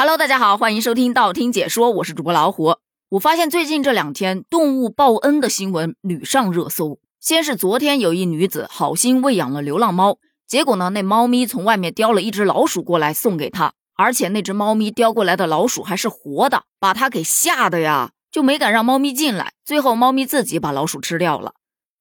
Hello，大家好，欢迎收听道听解说，我是主播老虎。我发现最近这两天动物报恩的新闻屡上热搜。先是昨天有一女子好心喂养了流浪猫，结果呢，那猫咪从外面叼了一只老鼠过来送给她，而且那只猫咪叼过来的老鼠还是活的，把她给吓的呀，就没敢让猫咪进来。最后猫咪自己把老鼠吃掉了。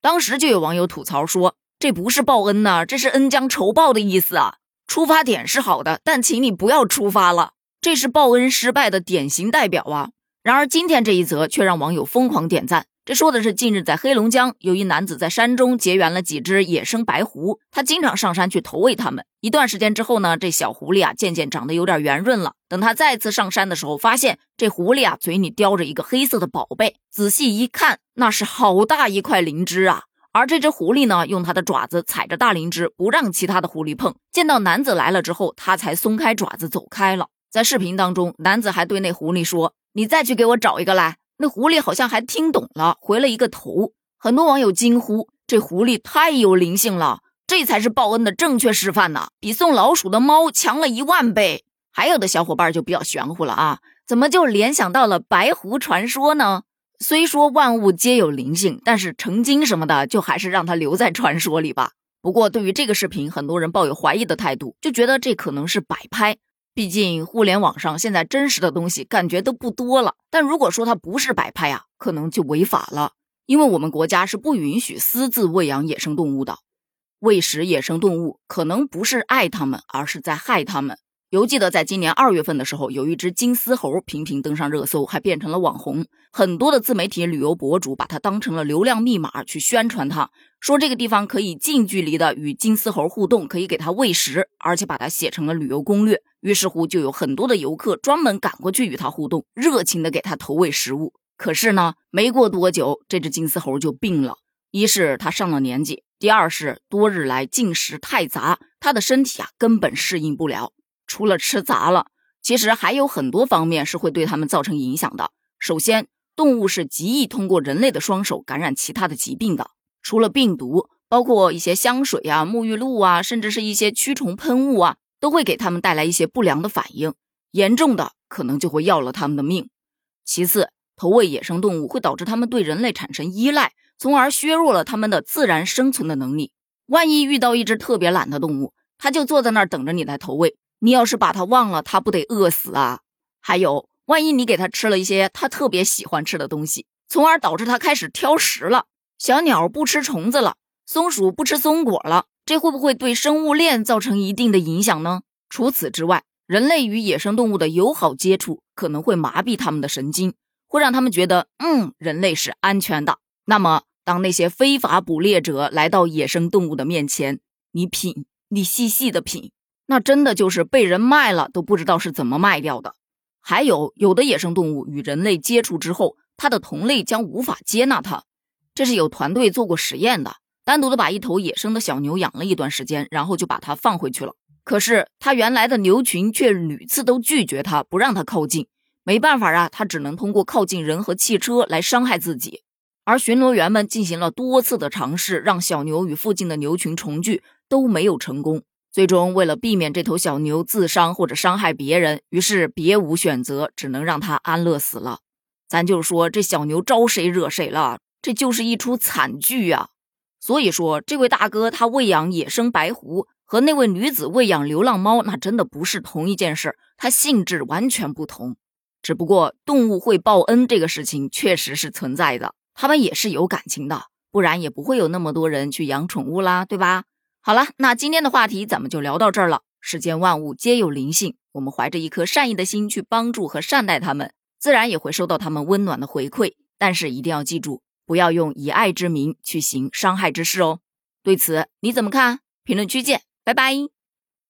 当时就有网友吐槽说，这不是报恩呐，这是恩将仇报的意思啊。出发点是好的，但请你不要出发了。这是报恩失败的典型代表啊！然而今天这一则却让网友疯狂点赞。这说的是近日在黑龙江，有一男子在山中结缘了几只野生白狐，他经常上山去投喂它们。一段时间之后呢，这小狐狸啊渐渐长得有点圆润了。等他再次上山的时候，发现这狐狸啊嘴里叼着一个黑色的宝贝，仔细一看，那是好大一块灵芝啊！而这只狐狸呢，用它的爪子踩着大灵芝，不让其他的狐狸碰。见到男子来了之后，它才松开爪子走开了。在视频当中，男子还对那狐狸说：“你再去给我找一个来。”那狐狸好像还听懂了，回了一个头。很多网友惊呼：“这狐狸太有灵性了，这才是报恩的正确示范呢，比送老鼠的猫强了一万倍。”还有的小伙伴就比较玄乎了啊，怎么就联想到了白狐传说呢？虽说万物皆有灵性，但是成精什么的，就还是让它留在传说里吧。不过，对于这个视频，很多人抱有怀疑的态度，就觉得这可能是摆拍。毕竟互联网上现在真实的东西感觉都不多了，但如果说它不是摆拍啊，可能就违法了，因为我们国家是不允许私自喂养野生动物的，喂食野生动物可能不是爱它们，而是在害它们。犹记得在今年二月份的时候，有一只金丝猴频频登上热搜，还变成了网红。很多的自媒体旅游博主把它当成了流量密码去宣传它，说这个地方可以近距离的与金丝猴互动，可以给它喂食，而且把它写成了旅游攻略。于是乎，就有很多的游客专门赶过去与它互动，热情的给它投喂食物。可是呢，没过多久，这只金丝猴就病了。一是它上了年纪，第二是多日来进食太杂，它的身体啊根本适应不了。除了吃杂了，其实还有很多方面是会对它们造成影响的。首先，动物是极易通过人类的双手感染其他的疾病的。除了病毒，包括一些香水啊、沐浴露啊，甚至是一些驱虫喷雾啊，都会给它们带来一些不良的反应，严重的可能就会要了它们的命。其次，投喂野生动物会导致它们对人类产生依赖，从而削弱了它们的自然生存的能力。万一遇到一只特别懒的动物，它就坐在那儿等着你来投喂。你要是把它忘了，它不得饿死啊！还有，万一你给它吃了一些它特别喜欢吃的东西，从而导致它开始挑食了。小鸟不吃虫子了，松鼠不吃松果了，这会不会对生物链造成一定的影响呢？除此之外，人类与野生动物的友好接触可能会麻痹它们的神经，会让他们觉得，嗯，人类是安全的。那么，当那些非法捕猎者来到野生动物的面前，你品，你细细的品。那真的就是被人卖了都不知道是怎么卖掉的。还有有的野生动物与人类接触之后，它的同类将无法接纳它。这是有团队做过实验的，单独的把一头野生的小牛养了一段时间，然后就把它放回去了。可是它原来的牛群却屡次都拒绝它，不让它靠近。没办法啊，它只能通过靠近人和汽车来伤害自己。而巡逻员们进行了多次的尝试，让小牛与附近的牛群重聚，都没有成功。最终，为了避免这头小牛自伤或者伤害别人，于是别无选择，只能让它安乐死了。咱就说这小牛招谁惹谁了？这就是一出惨剧啊！所以说，这位大哥他喂养野生白狐，和那位女子喂养流浪猫，那真的不是同一件事，它性质完全不同。只不过动物会报恩这个事情确实是存在的，他们也是有感情的，不然也不会有那么多人去养宠物啦，对吧？好了，那今天的话题咱们就聊到这儿了。世间万物皆有灵性，我们怀着一颗善意的心去帮助和善待他们，自然也会收到他们温暖的回馈。但是一定要记住，不要用以爱之名去行伤害之事哦。对此你怎么看？评论区见，拜拜。